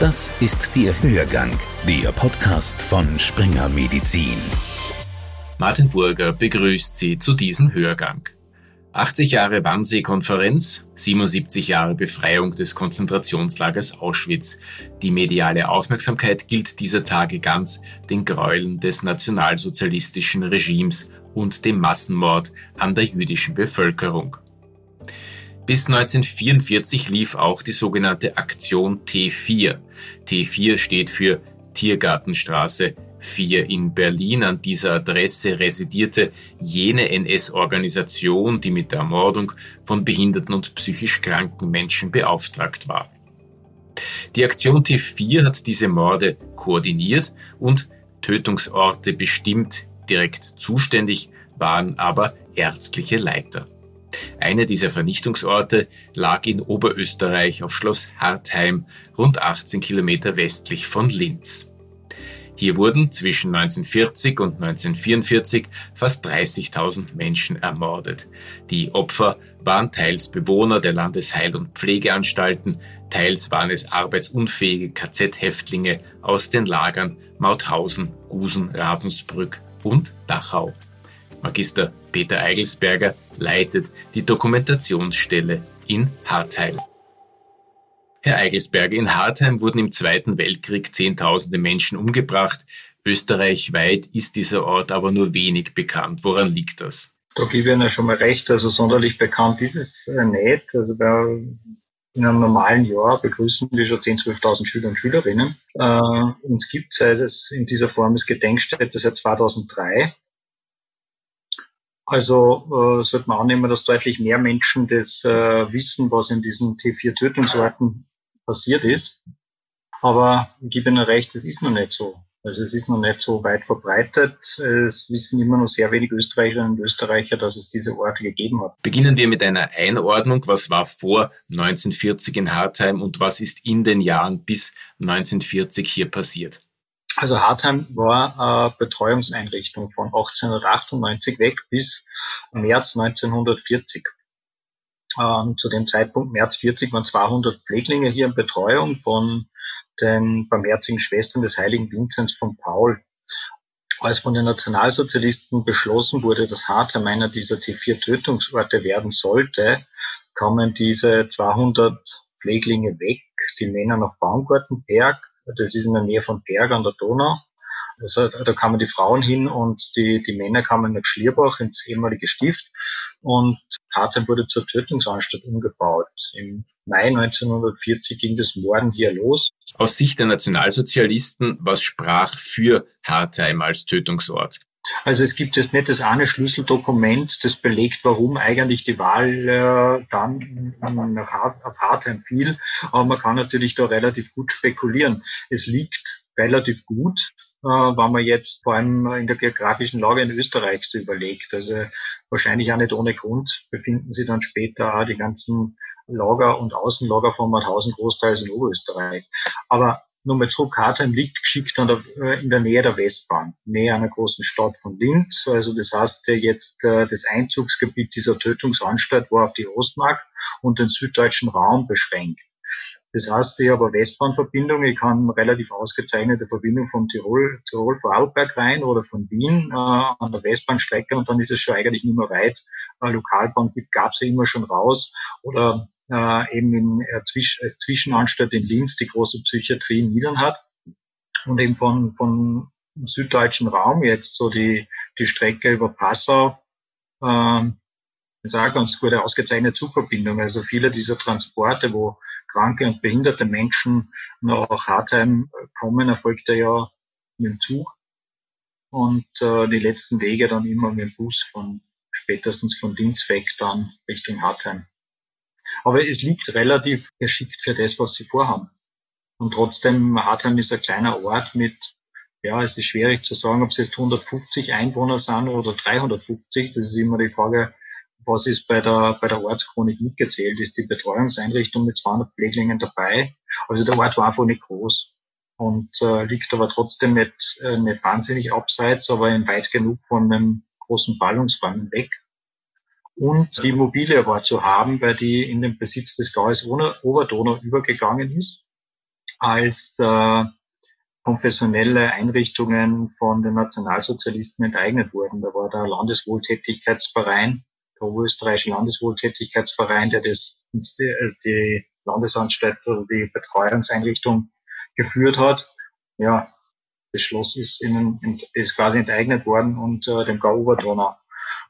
Das ist der Hörgang, der Podcast von Springer Medizin. Martin Burger begrüßt Sie zu diesem Hörgang. 80 Jahre Wannsee-Konferenz, 77 Jahre Befreiung des Konzentrationslagers Auschwitz. Die mediale Aufmerksamkeit gilt dieser Tage ganz den Gräueln des nationalsozialistischen Regimes und dem Massenmord an der jüdischen Bevölkerung. Bis 1944 lief auch die sogenannte Aktion T4. T4 steht für Tiergartenstraße 4 in Berlin. An dieser Adresse residierte jene NS-Organisation, die mit der Ermordung von behinderten und psychisch kranken Menschen beauftragt war. Die Aktion T4 hat diese Morde koordiniert und Tötungsorte bestimmt. Direkt zuständig waren aber ärztliche Leiter. Einer dieser Vernichtungsorte lag in Oberösterreich auf Schloss Hartheim, rund 18 Kilometer westlich von Linz. Hier wurden zwischen 1940 und 1944 fast 30.000 Menschen ermordet. Die Opfer waren teils Bewohner der Landesheil- und Pflegeanstalten, teils waren es arbeitsunfähige KZ-Häftlinge aus den Lagern Mauthausen, Gusen, Ravensbrück und Dachau. Magister Peter Eigelsberger leitet die Dokumentationsstelle in Hartheim. Herr Eigelsberger, in Hartheim wurden im Zweiten Weltkrieg Zehntausende Menschen umgebracht. Österreichweit ist dieser Ort aber nur wenig bekannt. Woran liegt das? Da gebe ich Ihnen schon mal recht. Also sonderlich bekannt ist es äh, nicht. Also bei, in einem normalen Jahr begrüßen wir schon 10.000, 12.000 Schüler und Schülerinnen. Äh, uns gibt es in dieser Form als Gedenkstätte seit 2003. Also äh, sollte man annehmen, dass deutlich mehr Menschen das äh, wissen, was in diesen T4-Tötungsorten passiert ist. Aber ich gebe Ihnen recht, es ist noch nicht so. Also es ist noch nicht so weit verbreitet. Es wissen immer noch sehr wenig Österreicherinnen und Österreicher, dass es diese Orte gegeben hat. Beginnen wir mit einer Einordnung. Was war vor 1940 in Hartheim und was ist in den Jahren bis 1940 hier passiert? Also Hartheim war eine Betreuungseinrichtung von 1898 weg bis März 1940. Ähm, zu dem Zeitpunkt, März 40, waren 200 Pfleglinge hier in Betreuung von den barmherzigen Schwestern des heiligen Vinzenz von Paul. Als von den Nationalsozialisten beschlossen wurde, dass Hartheim einer dieser T4-Tötungsorte werden sollte, kamen diese 200 Pfleglinge weg, die Männer nach Baumgartenberg, das ist in der Nähe von Berg an der Donau. Also, da kamen die Frauen hin und die, die Männer kamen nach Schlierbach ins ehemalige Stift und Harzheim wurde zur Tötungsanstalt umgebaut. Im Mai 1940 ging das Morden hier los. Aus Sicht der Nationalsozialisten, was sprach für Hartheim als Tötungsort? Also es gibt jetzt nicht das eine Schlüsseldokument, das belegt, warum eigentlich die Wahl äh, dann nach Hart, auf Hartheim fiel. Aber man kann natürlich da relativ gut spekulieren. Es liegt relativ gut, äh, wenn man jetzt vor allem in der geografischen Lage in Österreich so überlegt. Also wahrscheinlich auch nicht ohne Grund befinden sich dann später auch die ganzen Lager und Außenlager von Mauthausen großteils in Oberösterreich. Aber nochmal zurück, Hartheim liegt geschickt der, äh, in der Nähe der Westbahn, näher einer großen Stadt von Linz. Also das heißt, jetzt äh, das Einzugsgebiet dieser Tötungsanstalt war auf die Ostmark und den süddeutschen Raum beschränkt. Das heißt, ich habe eine Westbahnverbindung, ich kann relativ ausgezeichnete Verbindung von Tirol, Tirol Vorarlberg rein oder von Wien äh, an der Westbahnstrecke und dann ist es schon eigentlich nicht mehr weit. Äh, Lokalbahn gab es ja immer schon raus oder äh, eben in äh, als Zwischenanstalt in Linz die große Psychiatrie in Niedern hat und eben von, von süddeutschen Raum jetzt so die, die Strecke über Passau, äh, ist auch ganz gute ausgezeichnete Zugverbindung. Also viele dieser Transporte, wo kranke und behinderte Menschen nach Hartheim kommen, erfolgt ja mit dem Zug. Und äh, die letzten Wege dann immer mit dem Bus von spätestens von Linz weg dann Richtung Hartheim. Aber es liegt relativ geschickt für das, was sie vorhaben. Und trotzdem, Hartheim ist ein kleiner Ort mit, ja, es ist schwierig zu sagen, ob es jetzt 150 Einwohner sind oder 350. Das ist immer die Frage, was ist bei der, bei der Ortschronik mitgezählt? Ist die Betreuungseinrichtung mit 200 Pfleglingen dabei? Also der Ort war einfach nicht groß und äh, liegt aber trotzdem nicht, äh, nicht wahnsinnig abseits, aber weit genug von einem großen Ballungsräumen weg. Und die Immobilie war zu haben, weil die in den Besitz des Gaues Oberdonau übergegangen ist. als äh, konfessionelle Einrichtungen von den Nationalsozialisten enteignet wurden. Da war der Landeswohltätigkeitsverein, der Oberösterreichische Landeswohltätigkeitsverein, der das, die Landesanstalt oder die Betreuungseinrichtung geführt hat. Ja, das Schloss ist, in, ist quasi enteignet worden und äh, dem Gau Oberdonau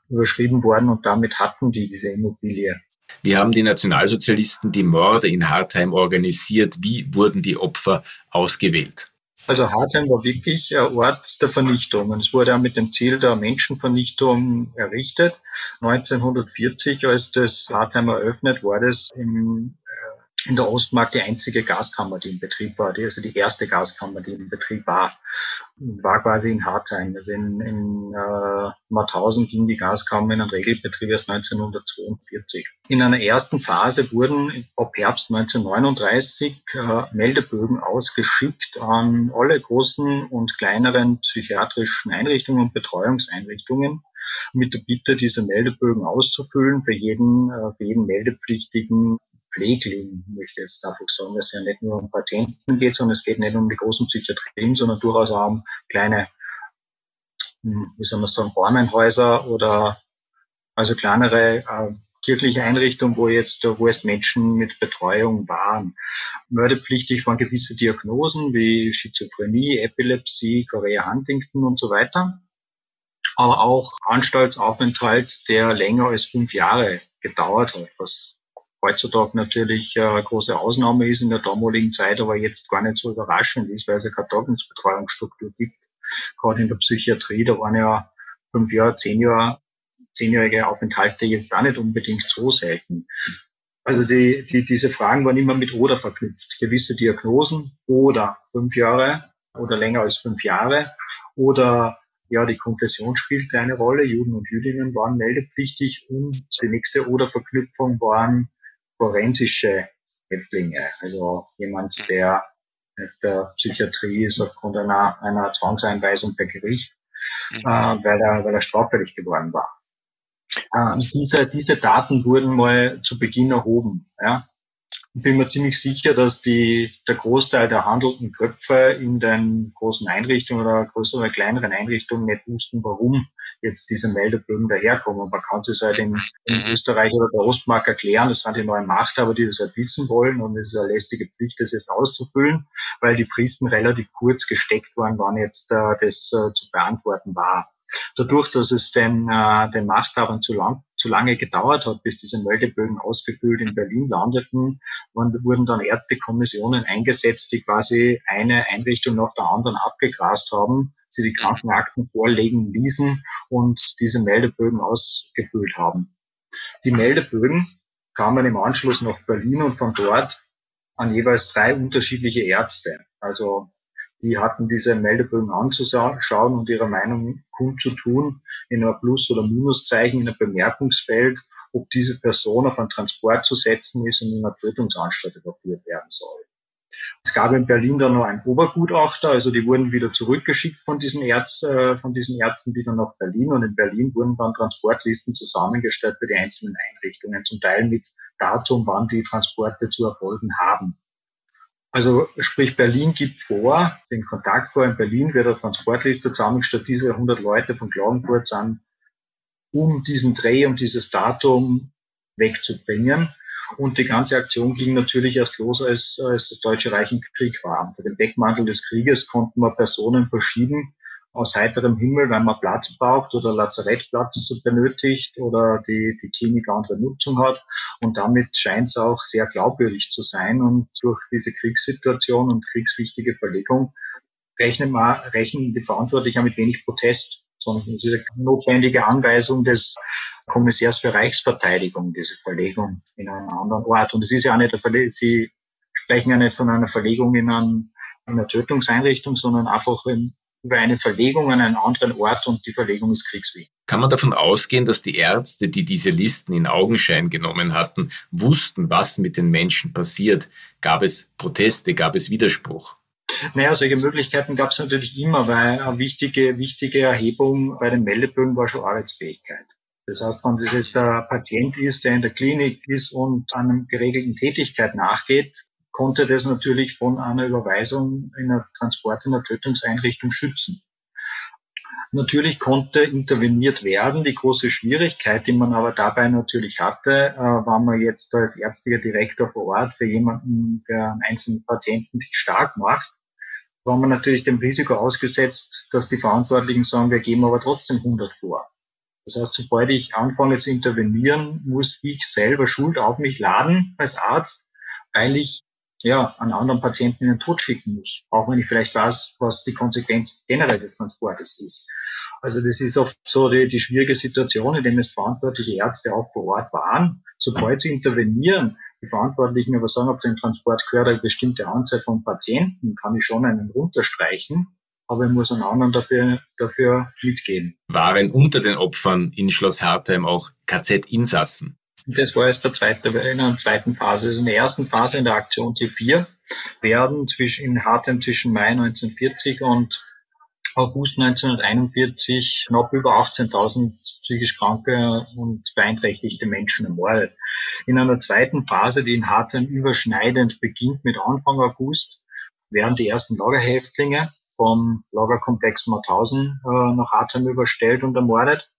überschrieben worden und damit hatten die diese Immobilie. Wie haben die Nationalsozialisten die Morde in Hartheim organisiert? Wie wurden die Opfer ausgewählt? Also Hartheim war wirklich ein Ort der Vernichtung und es wurde auch mit dem Ziel der Menschenvernichtung errichtet. 1940, als das Hartheim eröffnet, war das im in der Ostmark die einzige Gaskammer, die in Betrieb war, die, also die erste Gaskammer, die in Betrieb war, war quasi in Hartheim. Also in, in äh, Mauthausen ging die Gaskammer in einen Regelbetrieb erst 1942. In einer ersten Phase wurden ab Herbst 1939 äh, Meldebögen ausgeschickt an alle großen und kleineren psychiatrischen Einrichtungen und Betreuungseinrichtungen mit der Bitte, diese Meldebögen auszufüllen für jeden, äh, für jeden Meldepflichtigen Pflegling, möchte jetzt einfach sagen, dass es ja nicht nur um Patienten geht, sondern es geht nicht um die großen Psychiatrien, sondern durchaus auch um kleine, hm, wie soll man sagen, Armenhäuser oder also kleinere äh, kirchliche Einrichtungen, wo jetzt, wo jetzt Menschen mit Betreuung waren. Mördepflichtig waren gewisse Diagnosen wie Schizophrenie, Epilepsie, Korea Huntington und so weiter. Aber auch Anstaltsaufenthalt, der länger als fünf Jahre gedauert hat, was heutzutage natürlich eine große Ausnahme ist, in der damaligen Zeit aber jetzt gar nicht so überraschend ist, weil es ja keine Tagesbetreuungsstruktur gibt. Gerade in der Psychiatrie, da waren ja fünf Jahre, zehn Jahre, zehnjährige Aufenthalte jetzt auch nicht unbedingt so selten. Also die, die, diese Fragen waren immer mit oder verknüpft. Gewisse Diagnosen oder fünf Jahre oder länger als fünf Jahre oder ja, die Konfession spielte eine Rolle. Juden und Jüdinnen waren meldepflichtig und die nächste Oder-Verknüpfung waren forensische Häftlinge, also jemand, der in der Psychiatrie ist aufgrund einer, einer Zwangseinweisung per Gericht, mhm. äh, weil, er, weil er straffällig geworden war. Äh, diese, diese Daten wurden mal zu Beginn erhoben. Ja bin mir ziemlich sicher, dass die, der Großteil der handelnden Köpfe in den großen Einrichtungen oder größeren oder kleineren Einrichtungen nicht wussten, warum jetzt diese Meldebögen daherkommen. Man kann es halt in, in mhm. Österreich oder der Ostmark erklären, das sind die neuen Machthaber, die das halt wissen wollen und es ist eine lästige Pflicht, das jetzt auszufüllen, weil die Fristen relativ kurz gesteckt waren, wann jetzt äh, das äh, zu beantworten war. Dadurch, dass es den, äh, den Machthabern zu, lang, zu lange gedauert hat, bis diese Meldebögen ausgefüllt in Berlin landeten, wurden dann Ärztekommissionen eingesetzt, die quasi eine Einrichtung nach der anderen abgegrast haben, sie die Krankenakten vorlegen ließen und diese Meldebögen ausgefüllt haben. Die Meldebögen kamen im Anschluss nach Berlin und von dort an jeweils drei unterschiedliche Ärzte. Also die hatten diese Meldebögen anzuschauen und ihre Meinung kundzutun in einem Plus- oder Minuszeichen in einem Bemerkungsfeld, ob diese Person auf einen Transport zu setzen ist und in einer Tötungsanstalt überführt werden soll. Es gab in Berlin dann noch einen Obergutachter, also die wurden wieder zurückgeschickt von diesen, Ärzt, äh, von diesen Ärzten wieder nach Berlin und in Berlin wurden dann Transportlisten zusammengestellt für die einzelnen Einrichtungen, zum Teil mit Datum, wann die Transporte zu erfolgen haben. Also sprich, Berlin gibt vor, den Kontakt vor in Berlin wird eine Transportliste zusammengestellt, diese 100 Leute von Klagenfurt sind, um diesen Dreh, um dieses Datum wegzubringen. Und die ganze Aktion ging natürlich erst los, als, als das Deutsche Reich im Krieg war. Unter dem Deckmantel des Krieges konnten wir Personen verschieben, aus heiterem Himmel, weil man Platz braucht oder Lazarettplatz benötigt oder die, die Klinik andere Nutzung hat. Und damit scheint es auch sehr glaubwürdig zu sein. Und durch diese Kriegssituation und kriegswichtige Verlegung rechnen, wir, rechnen die Verantwortlichen mit wenig Protest, sondern es ist eine notwendige Anweisung des Kommissärs für Reichsverteidigung, diese Verlegung in einen anderen Ort. Und es ist ja auch nicht eine Verlegung, Sie sprechen ja nicht von einer Verlegung in, einen, in einer Tötungseinrichtung, sondern einfach in, über eine Verlegung an einen anderen Ort und die Verlegung ist kriegswidrig. Kann man davon ausgehen, dass die Ärzte, die diese Listen in Augenschein genommen hatten, wussten, was mit den Menschen passiert? Gab es Proteste, gab es Widerspruch? Naja, solche Möglichkeiten gab es natürlich immer, weil eine wichtige, wichtige Erhebung bei den Meldebögen war schon Arbeitsfähigkeit. Das heißt, wenn das jetzt der Patient ist, der in der Klinik ist und einer geregelten Tätigkeit nachgeht, konnte das natürlich von einer Überweisung in einer Transport in einer Tötungseinrichtung schützen. Natürlich konnte interveniert werden. Die große Schwierigkeit, die man aber dabei natürlich hatte, äh, war man jetzt als ärztlicher Direktor vor Ort für jemanden, der einen einzelnen Patienten sich stark macht, war man natürlich dem Risiko ausgesetzt, dass die Verantwortlichen sagen, wir geben aber trotzdem 100 vor. Das heißt, sobald ich anfange zu intervenieren, muss ich selber Schuld auf mich laden als Arzt, weil ich ja, einen anderen Patienten in den Tod schicken muss, auch wenn ich vielleicht weiß, was die Konsequenz generell des Transportes ist. Also das ist oft so die, die schwierige Situation, in dem es verantwortliche Ärzte auch vor Ort waren. Sobald sie intervenieren, die Verantwortlichen aber sagen, auf den Transport gehört eine bestimmte Anzahl von Patienten, kann ich schon einen runterstreichen, aber ich muss einen anderen dafür, dafür mitgehen. Waren unter den Opfern in Schloss Hartheim auch KZ-Insassen? Das war jetzt der zweite, in der zweiten Phase. Also in der ersten Phase in der Aktion T4 werden zwischen, in Hartheim zwischen Mai 1940 und August 1941 knapp über 18.000 psychisch kranke und beeinträchtigte Menschen ermordet. In einer zweiten Phase, die in Hartheim überschneidend beginnt mit Anfang August, werden die ersten Lagerhäftlinge vom Lagerkomplex Mauthausen äh, nach Hartheim überstellt und ermordet.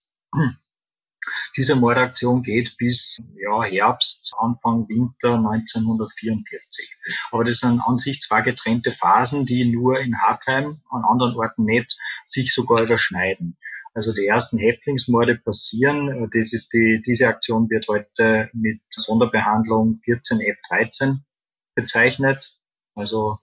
Diese Mordaktion geht bis ja, Herbst, Anfang Winter 1944. Aber das sind an sich zwei getrennte Phasen, die nur in Hartheim, an anderen Orten nicht, sich sogar überschneiden. Also die ersten Häftlingsmorde passieren. Das ist die, diese Aktion wird heute mit Sonderbehandlung 14F13 bezeichnet. Also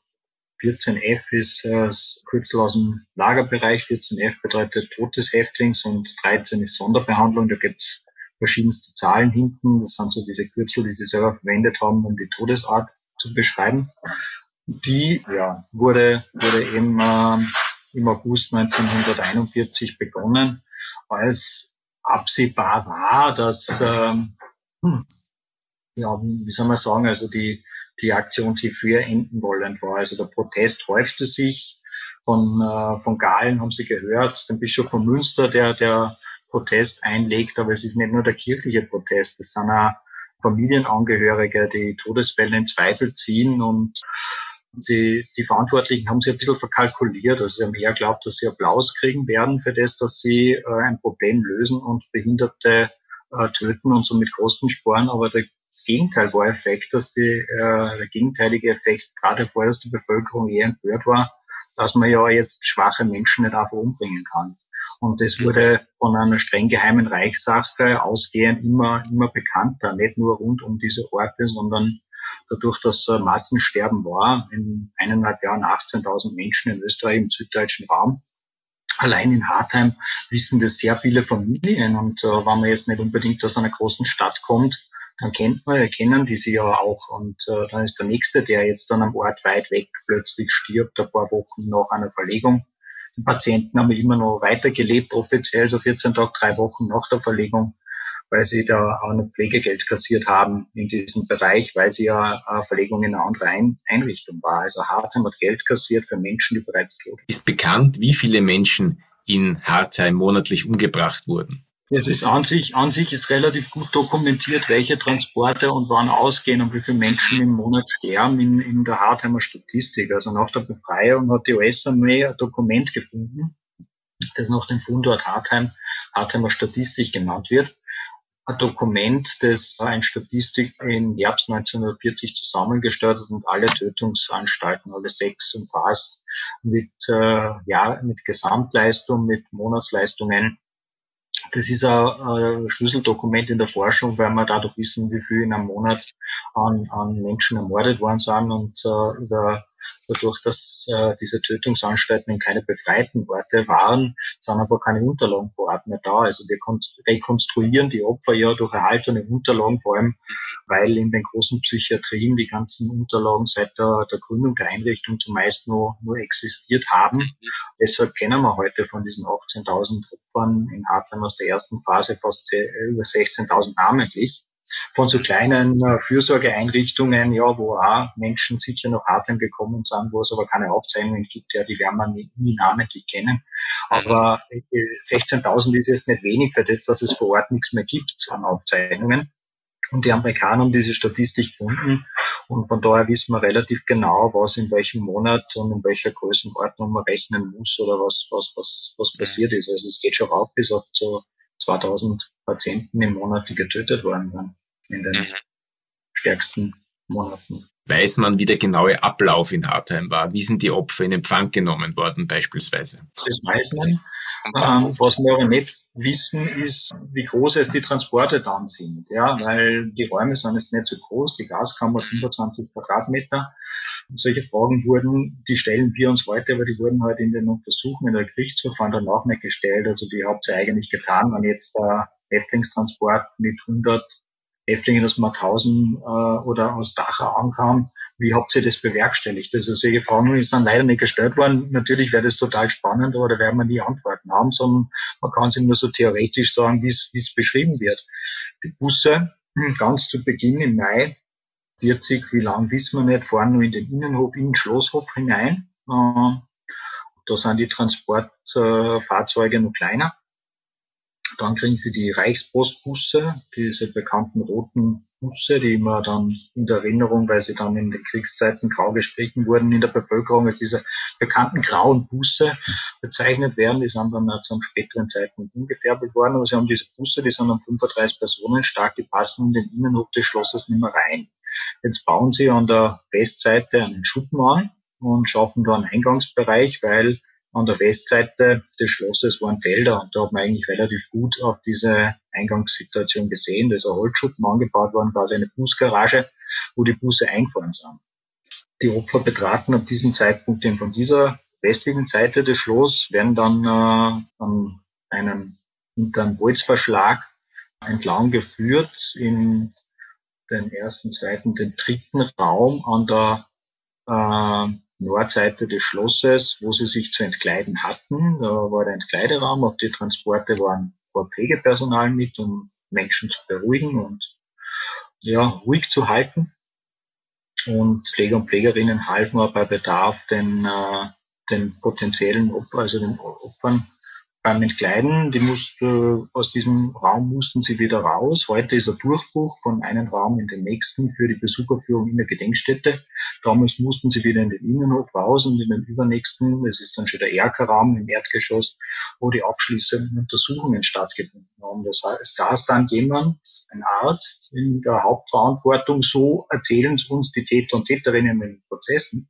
14F ist äh, Kürzel aus dem Lagerbereich. 14F bedeutet Tod des Häftlings und 13 ist Sonderbehandlung. Da gibt's verschiedenste Zahlen hinten. Das sind so diese Kürzel, die sie selber verwendet haben, um die Todesart zu beschreiben. Die ja, wurde, wurde eben äh, im August 1941 begonnen, als absehbar war, dass, ähm, hm, ja, wie soll man sagen, also die, die Aktion T4 enden wollend war. Also der Protest häufte sich. Von, äh, von Galen haben Sie gehört, den Bischof von Münster, der, der Protest einlegt, aber es ist nicht nur der kirchliche Protest, es sind auch Familienangehörige, die Todesfälle in Zweifel ziehen und sie, die Verantwortlichen haben sich ein bisschen verkalkuliert. Also sie haben eher glaubt, dass sie Applaus kriegen werden für das, dass sie äh, ein Problem lösen und Behinderte äh, töten und somit Kostensporen. Aber der, das Gegenteil war Effekt, dass die, äh, der gegenteilige Effekt gerade vorher, dass die Bevölkerung eher empört war, dass man ja jetzt schwache Menschen nicht einfach umbringen kann. Und das wurde von einer streng geheimen Reichssache ausgehend immer, immer bekannter, nicht nur rund um diese Orte, sondern dadurch, dass Massensterben war, in eineinhalb Jahren 18.000 Menschen in Österreich im süddeutschen Raum. Allein in Hartheim wissen das sehr viele Familien und äh, wenn man jetzt nicht unbedingt aus einer großen Stadt kommt, dann kennt man, kennen die sie ja auch. Und äh, dann ist der nächste, der jetzt dann am Ort weit weg plötzlich stirbt, ein paar Wochen nach einer Verlegung. Die Patienten haben immer noch weitergelebt, offiziell so 14 Tage, drei Wochen nach der Verlegung, weil sie da auch ein Pflegegeld kassiert haben in diesem Bereich, weil sie ja eine Verlegung in eine andere Ein Einrichtung war. Also Hartheim hat Geld kassiert für Menschen, die bereits tot. Ist bekannt, wie viele Menschen in Hartheim monatlich umgebracht wurden? Es ist an sich, an sich ist relativ gut dokumentiert, welche Transporte und wann ausgehen und wie viele Menschen im Monat sterben in, in der Hartheimer Statistik. Also nach der Befreiung hat die US-Armee ein Dokument gefunden, das nach dem Fundort Hartheim, Hartheimer Statistik genannt wird. Ein Dokument, das ein Statistik im Herbst 1940 zusammengestellt hat und alle Tötungsanstalten, alle sechs umfasst, mit, äh, ja, mit Gesamtleistung, mit Monatsleistungen das ist ein, Schlüsseldokument in der Forschung, weil wir dadurch wissen, wie viel in einem Monat an, an Menschen ermordet worden sind und äh, über dadurch, dass äh, diese Tötungsanstalten in keine befreiten Orte waren, sind aber keine Unterlagen vor Ort mehr da. Also wir rekonstruieren die Opfer ja durch erhaltene Unterlagen, vor allem weil in den großen Psychiatrien die ganzen Unterlagen seit der, der Gründung der Einrichtung zumeist nur, nur existiert haben. Deshalb kennen wir heute von diesen 18.000 Opfern in Hartheim aus der ersten Phase fast über 16.000 namentlich von so kleinen äh, Fürsorgeeinrichtungen, ja, wo auch Menschen sicher noch Atem gekommen sind, wo es aber keine Aufzeichnungen gibt, ja, die werden wir nie, nie namentlich kennen. Aber 16.000 ist jetzt nicht wenig für das, dass es vor Ort nichts mehr gibt an Aufzeichnungen. Und die Amerikaner haben diese Statistik gefunden und von daher wissen wir relativ genau, was in welchem Monat und in welcher Größenordnung man rechnen muss oder was, was, was, was passiert ist. Also es geht schon rauf bis auf so 2000 Patienten im Monat, die getötet worden waren in den mhm. stärksten Monaten. Weiß man, wie der genaue Ablauf in Hartheim war? Wie sind die Opfer in Empfang genommen worden beispielsweise? Das weiß man. Ähm, was wir aber nicht wissen, ist, wie groß jetzt die Transporte dann sind. Ja, weil die Räume sind jetzt nicht so groß, die Gaskammer 25 Quadratmeter. Und solche Fragen wurden, die stellen wir uns heute, aber die wurden halt in den Untersuchungen der Gerichtsverfahren danach nicht gestellt. Also die habt ihr eigentlich getan, wenn jetzt der Häftlingstransport mit 100 Häftlingen aus Mauthausen äh, oder aus Dachau ankam, wie habt ihr das bewerkstelligt? Also solche Fragen sind leider nicht gestellt worden. Natürlich wäre das total spannend, aber da werden wir nie Antworten haben, sondern man kann es nur so theoretisch sagen, wie es beschrieben wird. Die Busse, hm, ganz zu Beginn im Mai 40, wie lang wissen wir nicht, fahren nur in den Innenhof, in den Schlosshof hinein. Äh, da sind die Transportfahrzeuge noch kleiner. Dann kriegen sie die Reichspostbusse, diese bekannten roten Busse, die immer dann in der Erinnerung, weil sie dann in den Kriegszeiten grau gestrichen wurden in der Bevölkerung, als diese bekannten grauen Busse bezeichnet werden. Die sind dann zu einem späteren Zeitpunkt umgefärbelt worden. Aber sie haben diese Busse, die sind dann 35 Personen stark, die passen in den Innenhof des Schlosses nicht mehr rein. Jetzt bauen sie an der Westseite einen Schuppen an und schaffen da einen Eingangsbereich, weil an der Westseite des Schlosses waren Felder und da hat man eigentlich relativ gut auf diese Eingangssituation gesehen. Da ist ein Holzschuppen angebaut worden, quasi eine Busgarage, wo die Busse eingefahren sind. Die Opfer betraten ab diesem Zeitpunkt eben von dieser westlichen Seite des Schloss, werden dann äh, an einem hinter einem Holzverschlag entlang geführt in den ersten, zweiten, den dritten Raum an der äh, Nordseite des Schlosses, wo sie sich zu entkleiden hatten. Da war der Entkleideraum, auf die Transporte waren war Pflegepersonal mit, um Menschen zu beruhigen und ja, ruhig zu halten. Und Pfleger und Pflegerinnen halfen auch bei Bedarf den, äh, den potenziellen Opfern, also den Opfern beim Entkleiden, die musste, aus diesem Raum mussten sie wieder raus. Heute ist ein Durchbruch von einem Raum in den nächsten für die Besucherführung in der Gedenkstätte. Damals mussten sie wieder in den Innenhof raus und in den übernächsten, es ist dann schon der Erkerraum im Erdgeschoss, wo die abschließenden Untersuchungen stattgefunden haben. Das heißt, es saß dann jemand, ein Arzt, in der Hauptverantwortung. So erzählen es uns die Täter und Täterinnen in den Prozessen.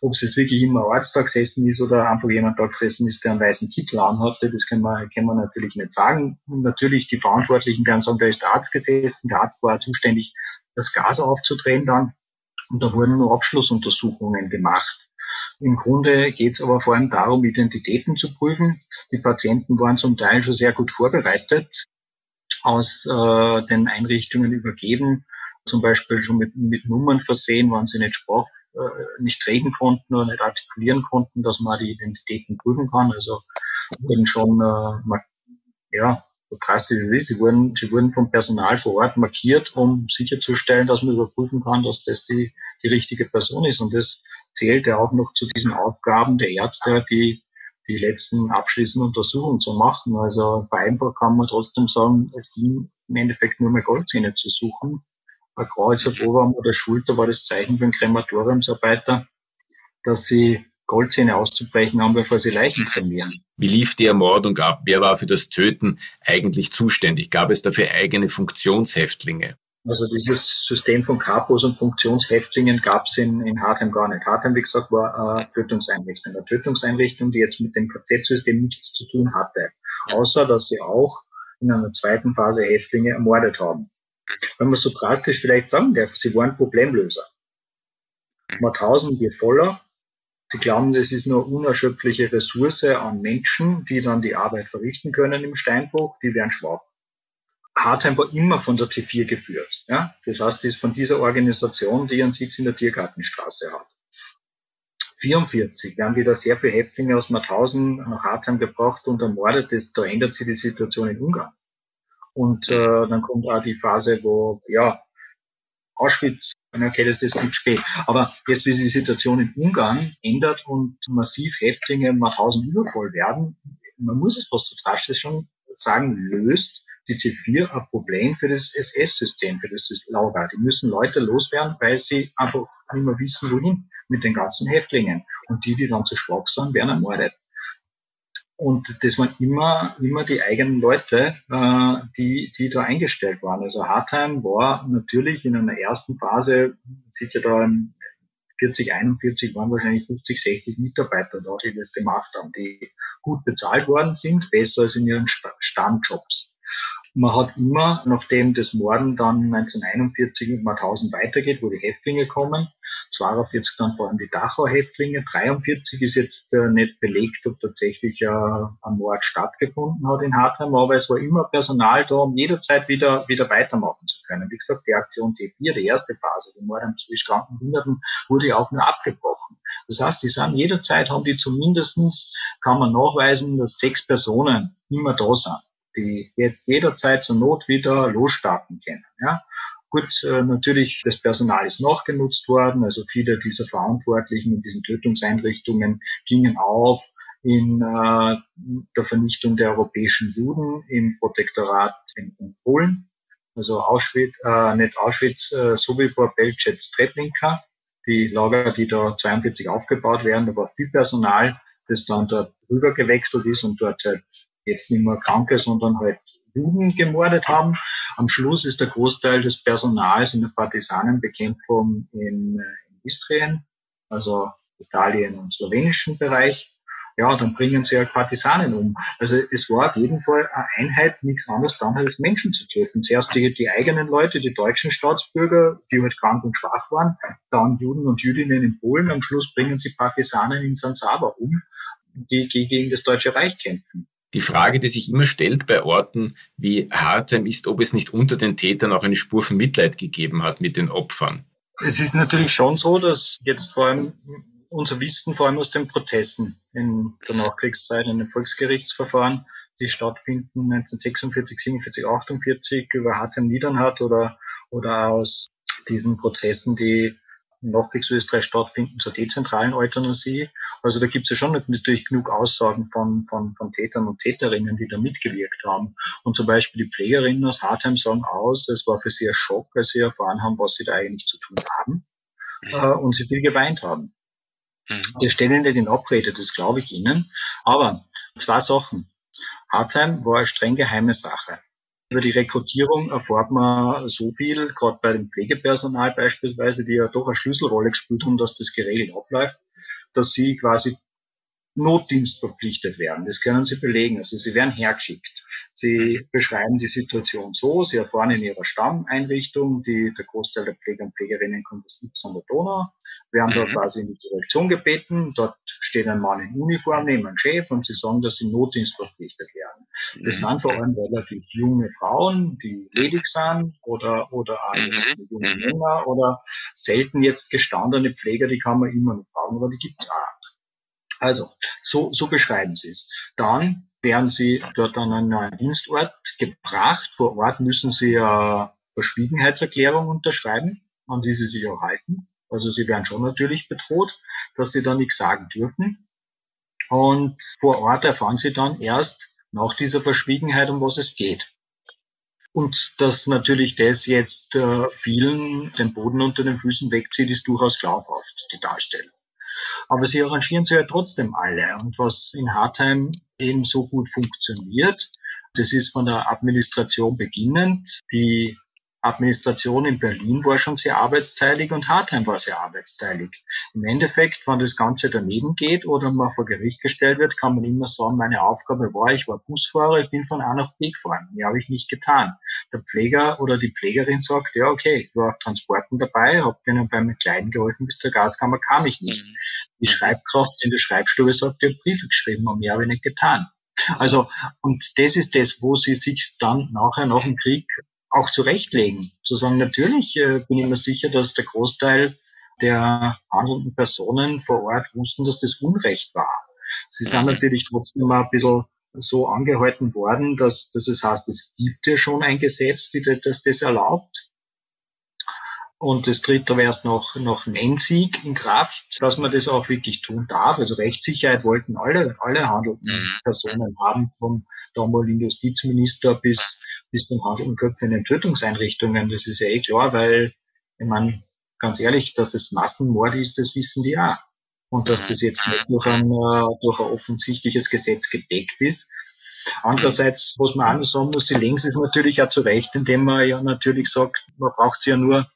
Ob es jetzt wirklich immer da gesessen ist oder einfach jemand da gesessen ist, der einen weißen Kittel anhatte, das können wir, können wir natürlich nicht sagen. Natürlich die Verantwortlichen werden sagen, da ist der Arzt gesessen, der Arzt war zuständig, das Gas aufzudrehen dann. Und da wurden nur Abschlussuntersuchungen gemacht. Im Grunde geht es aber vor allem darum, Identitäten zu prüfen. Die Patienten waren zum Teil schon sehr gut vorbereitet, aus äh, den Einrichtungen übergeben, zum Beispiel schon mit, mit Nummern versehen, wenn sie nicht Sprach, nicht reden konnten oder nicht artikulieren konnten, dass man die Identitäten prüfen kann. Also wurden schon, äh, ja, so drastisch wie sie wurden, sie wurden vom Personal vor Ort markiert, um sicherzustellen, dass man überprüfen kann, dass das die, die richtige Person ist. Und das zählt ja auch noch zu diesen Aufgaben der Ärzte, die die letzten abschließenden Untersuchungen zu machen. Also vereinfacht kann man trotzdem sagen, es ging im Endeffekt nur mehr Goldzähne zu suchen ein Kreuz auf Oberarm oder Schulter war das Zeichen für einen Krematoriumsarbeiter, dass sie Goldzähne auszubrechen haben, bevor sie Leichen kremieren. Wie lief die Ermordung ab? Wer war für das Töten eigentlich zuständig? Gab es dafür eigene Funktionshäftlinge? Also dieses System von Kapos und Funktionshäftlingen gab es in, in Hartheim gar nicht. Hartheim, wie gesagt, war eine Tötungseinrichtung. Eine Tötungseinrichtung, die jetzt mit dem KZ-System nichts zu tun hatte. Außer, dass sie auch in einer zweiten Phase Häftlinge ermordet haben wenn man so drastisch vielleicht sagen darf, sie waren Problemlöser. Mauthausen wird voller. Sie glauben, es ist nur unerschöpfliche Ressource an Menschen, die dann die Arbeit verrichten können im Steinbruch, die werden schwach. Hartheim war immer von der T4 geführt. Ja? Das heißt, es ist von dieser Organisation, die ihren Sitz in der Tiergartenstraße hat. 44 werden wieder sehr viele Häftlinge aus Mauthausen nach Hartheim gebracht und ermordet. Das, da ändert sich die Situation in Ungarn. Und äh, dann kommt auch die Phase, wo, ja, Auschwitz, okay, das ist gut spät. Aber jetzt, wie sich die Situation in Ungarn ändert und massiv Häftlinge Mauthausen übervoll werden, man muss es fast so drastisch schon sagen, löst die C4 ein Problem für das SS-System, für das Lager. Die müssen Leute loswerden, weil sie einfach nicht mehr wissen, wohin mit den ganzen Häftlingen. Und die, die dann zu schwach sind, werden ermordet. Und das waren immer, immer die eigenen Leute, äh, die, die da eingestellt waren. Also Hartheim war natürlich in einer ersten Phase, sieht ja da 40, 41 waren wahrscheinlich 50, 60 Mitarbeiter da, die das gemacht haben, die gut bezahlt worden sind, besser als in ihren Stammjobs. Man hat immer, nachdem das Morden dann 1941 um 1000 weitergeht, wo die Häftlinge kommen, 42 dann vor allem die Dachau-Häftlinge, 43 ist jetzt äh, nicht belegt, ob tatsächlich äh, ein Mord stattgefunden hat in Hartheim, aber es war immer Personal da, um jederzeit wieder, wieder weitermachen zu können. Wie gesagt, die Aktion T4, die erste Phase, die Mord am psychisch kranken Hunderten, wurde ja auch nur abgebrochen. Das heißt, die sind jederzeit, haben die zumindestens kann man nachweisen, dass sechs Personen immer da sind die jetzt jederzeit zur Not wieder losstarten können. Ja. Gut, äh, natürlich, das Personal ist noch genutzt worden, also viele dieser Verantwortlichen in diesen Tötungseinrichtungen gingen auf in äh, der Vernichtung der europäischen Juden im Protektorat in, Polen, also Auschwitz, äh, nicht Auschwitz, äh, Sobibor, Belzec, Stretlinka, die Lager, die da 42 aufgebaut werden, da war viel Personal, das dann dort rüber gewechselt ist und dort halt jetzt nicht mehr Kranke, sondern halt Juden gemordet haben. Am Schluss ist der Großteil des Personals in der Partisanenbekämpfung in, äh, in Istrien, also Italien und slowenischen Bereich. Ja, dann bringen sie halt Partisanen um. Also es war auf jeden Fall eine Einheit, nichts anderes dann halt als Menschen zu töten. Zuerst die, die eigenen Leute, die deutschen Staatsbürger, die halt krank und schwach waren, dann Juden und Jüdinnen in Polen. Am Schluss bringen sie Partisanen in San Saba um, die gegen das Deutsche Reich kämpfen. Die Frage, die sich immer stellt bei Orten wie Hartheim, ist, ob es nicht unter den Tätern auch eine Spur von Mitleid gegeben hat mit den Opfern. Es ist natürlich schon so, dass jetzt vor allem unser Wissen, vor allem aus den Prozessen in der Nachkriegszeit, in den Volksgerichtsverfahren, die stattfinden 1946, 47, 48 über Hartheim Niedernhardt oder, oder aus diesen Prozessen, die Nachkriegsösterreich stattfinden zur dezentralen Euthanasie. Also da gibt es ja schon natürlich genug Aussagen von, von, von Tätern und Täterinnen, die da mitgewirkt haben. Und zum Beispiel die Pflegerinnen aus Hartheim sagen aus, es war für sie ein Schock, als sie erfahren haben, was sie da eigentlich zu tun haben mhm. äh, und sie viel geweint haben. Mhm. Wir stellen nicht in Abrede, das glaube ich Ihnen. Aber zwei Sachen. Hartheim war eine streng geheime Sache. Über die Rekrutierung erfahrt man so viel, gerade bei dem Pflegepersonal beispielsweise, die ja doch eine Schlüsselrolle gespielt haben, dass das geregelt abläuft, dass sie quasi Notdienst verpflichtet werden. Das können Sie belegen. Also Sie werden hergeschickt. Sie beschreiben die Situation so. Sie erfahren in Ihrer Stammeinrichtung, die, der Großteil der Pfleger und Pflegerinnen kommt aus Ips an der Donau, werden dort mhm. quasi in die Direktion gebeten. Dort steht ein Mann in Uniform neben einem Chef und Sie sagen, dass Sie Notdienst verpflichtet werden. Das mhm. sind vor allem relativ junge Frauen, die ledig sind oder, oder auch mhm. junge Männer oder selten jetzt gestandene Pfleger, die kann man immer noch brauchen, aber die gibt's auch. Also, so, so beschreiben Sie es. Dann werden Sie dort an einen neuen Dienstort gebracht. Vor Ort müssen Sie eine Verschwiegenheitserklärung unterschreiben, an die Sie sich auch halten. Also Sie werden schon natürlich bedroht, dass Sie da nichts sagen dürfen. Und vor Ort erfahren Sie dann erst nach dieser Verschwiegenheit, um was es geht. Und dass natürlich das jetzt äh, vielen den Boden unter den Füßen wegzieht, ist durchaus glaubhaft, die Darstellung. Aber sie arrangieren sich ja trotzdem alle. Und was in Hartheim eben so gut funktioniert, das ist von der Administration beginnend. Die Administration in Berlin war schon sehr arbeitsteilig und Hartheim war sehr arbeitsteilig. Im Endeffekt, wenn das Ganze daneben geht oder man vor Gericht gestellt wird, kann man immer sagen, meine Aufgabe war, ich war Busfahrer, ich bin von A nach B gefahren. Mehr habe ich nicht getan. Der Pfleger oder die Pflegerin sagt, ja, okay, ich war Transporten dabei, habe denen beim Kleiden geholfen, bis zur Gaskammer kam ich nicht. Mhm. Die Schreibkraft in der Schreibstube sagt, ich habe Briefe geschrieben, und mehr habe ich nicht getan. Also, und das ist das, wo sie sich dann nachher nach dem Krieg auch zurechtlegen. Zu sagen, natürlich äh, bin ich mir sicher, dass der Großteil der handelnden Personen vor Ort wussten, dass das Unrecht war. Sie sind mhm. natürlich trotzdem mal ein bisschen so angehalten worden, dass, dass es heißt, es gibt ja schon ein Gesetz, das das erlaubt. Und das tritt aber erst noch, noch Nennsieg in Kraft, dass man das auch wirklich tun darf. Also Rechtssicherheit wollten alle, alle handelnden mhm. Personen haben, vom damaligen Justizminister bis, bis zum und Köpfe in den Tötungseinrichtungen. Das ist ja eh klar, weil, ich meine, ganz ehrlich, dass es Massenmord ist, das wissen die auch. Und dass das jetzt nicht durch ein, äh, durch ein offensichtliches Gesetz gedeckt ist. Andererseits, was man auch noch sagen muss, die Links ist natürlich auch zu Recht, indem man ja natürlich sagt, man braucht sie ja nur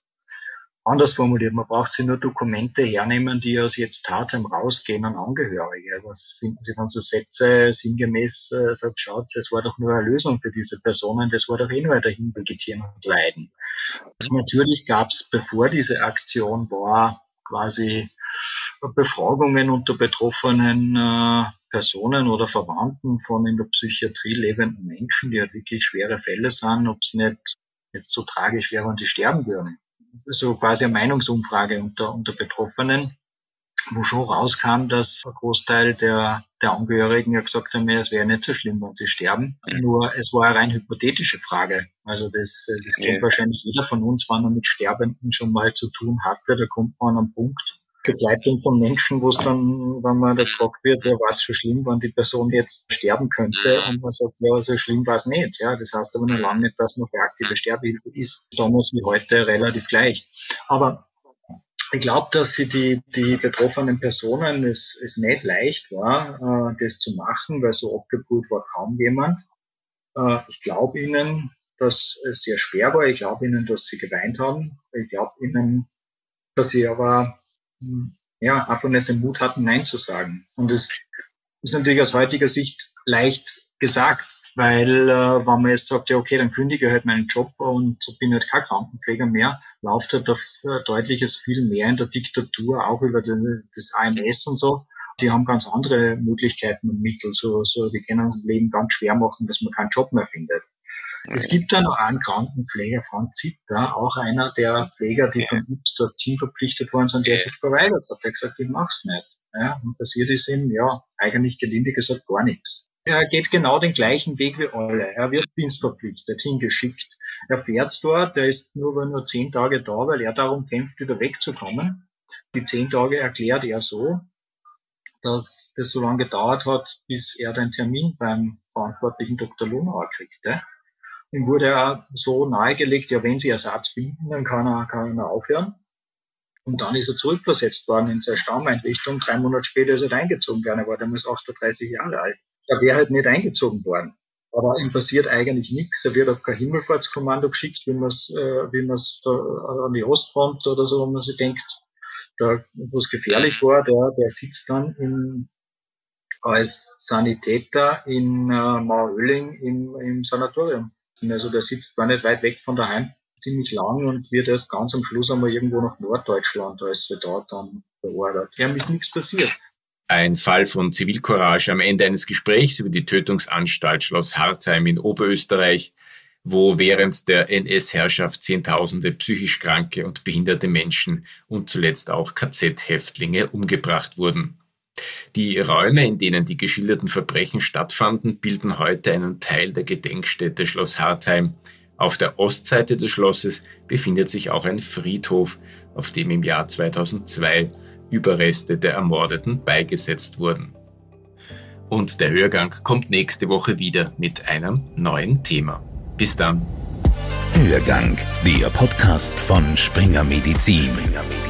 anders formuliert, man braucht sie nur Dokumente hernehmen, die aus jetzt Tatem rausgehen an Angehörige. Was finden Sie dann so Sätze sinngemäß, äh, sagt, schaut, es war doch nur eine Lösung für diese Personen, das war doch eh nur weiterhin Vegetieren und Leiden. Natürlich gab es, bevor diese Aktion war, quasi Befragungen unter betroffenen äh, Personen oder Verwandten von in der Psychiatrie lebenden Menschen, die halt wirklich schwere Fälle sind, ob es nicht jetzt so tragisch wäre, wenn die sterben würden so quasi eine Meinungsumfrage unter, unter Betroffenen, wo schon rauskam, dass ein Großteil der, der Angehörigen ja gesagt haben, es wäre nicht so schlimm, wenn sie sterben. Nur es war eine rein hypothetische Frage. Also das, das kennt ja. wahrscheinlich jeder von uns, wenn er mit Sterbenden schon mal zu tun hatte, da kommt man an einen Punkt, Begleitung von Menschen, wo es dann, wenn man gefragt wird, ja, war es schon schlimm, wenn die Person jetzt sterben könnte, und man sagt, ja, so schlimm war es nicht. Ja, das heißt aber noch lange nicht, dass man für aktive Sterbehilfe ist. Damals wie heute relativ gleich. Aber ich glaube, dass sie die, die betroffenen Personen es, es nicht leicht war, äh, das zu machen, weil so abgebrüht war kaum jemand. Äh, ich glaube ihnen, dass es sehr schwer war. Ich glaube ihnen, dass sie geweint haben. Ich glaube ihnen, dass sie aber ja, einfach nicht den Mut hatten, Nein zu sagen. Und das ist natürlich aus heutiger Sicht leicht gesagt, weil äh, wenn man jetzt sagt, ja okay, dann kündige ich halt meinen Job und bin halt kein Krankenpfleger mehr, läuft halt auf äh, deutliches viel mehr in der Diktatur, auch über den, das AMS und so. Die haben ganz andere Möglichkeiten und Mittel, so, so die können das Leben ganz schwer machen, dass man keinen Job mehr findet. Es gibt da noch einen Krankenpfleger, Frank Zitter, auch einer der Pfleger, die von Ups dort Team verpflichtet worden sind, der sich verweigert hat. Der hat gesagt, ich mach's nicht. Ja, und passiert ist ihm, ja, eigentlich gelinde gesagt gar nichts. Er geht genau den gleichen Weg wie alle. Er wird dienstverpflichtet, hingeschickt. Er fährt dort, er ist nur, nur zehn Tage da, weil er darum kämpft, wieder wegzukommen. Die zehn Tage erklärt er so, dass das so lange gedauert hat, bis er den Termin beim verantwortlichen Dr. Lunauer kriegte. Ihm wurde auch so nahegelegt, ja, wenn Sie Ersatz finden, dann kann er, kann er aufhören. Und dann ist er zurückversetzt worden in seine Stammeinrichtung. Drei Monate später ist er eingezogen worden. Er war damals 38 Jahre alt. Er wäre halt nicht eingezogen worden. Aber ihm passiert eigentlich nichts. Er wird auf kein Himmelfahrtskommando geschickt, wie man es äh, wie man's, äh, an die Ostfront oder so, wo man sich denkt, da, wo es gefährlich war, der, der sitzt dann in, als Sanitäter in äh, Maueröhling im, im Sanatorium. Also der sitzt gar nicht weit weg von daheim, ziemlich lang und wird erst ganz am Schluss einmal irgendwo nach Norddeutschland als Soldat dann beordert. Ihm ist nichts passiert. Ein Fall von Zivilcourage am Ende eines Gesprächs über die Tötungsanstalt Schloss Hartheim in Oberösterreich, wo während der NS-Herrschaft Zehntausende psychisch kranke und behinderte Menschen und zuletzt auch KZ-Häftlinge umgebracht wurden. Die Räume, in denen die geschilderten Verbrechen stattfanden, bilden heute einen Teil der Gedenkstätte Schloss Hartheim. Auf der Ostseite des Schlosses befindet sich auch ein Friedhof, auf dem im Jahr 2002 Überreste der Ermordeten beigesetzt wurden. Und der Hörgang kommt nächste Woche wieder mit einem neuen Thema. Bis dann. Hörgang, der Podcast von Springer Medizin. Springer Medizin.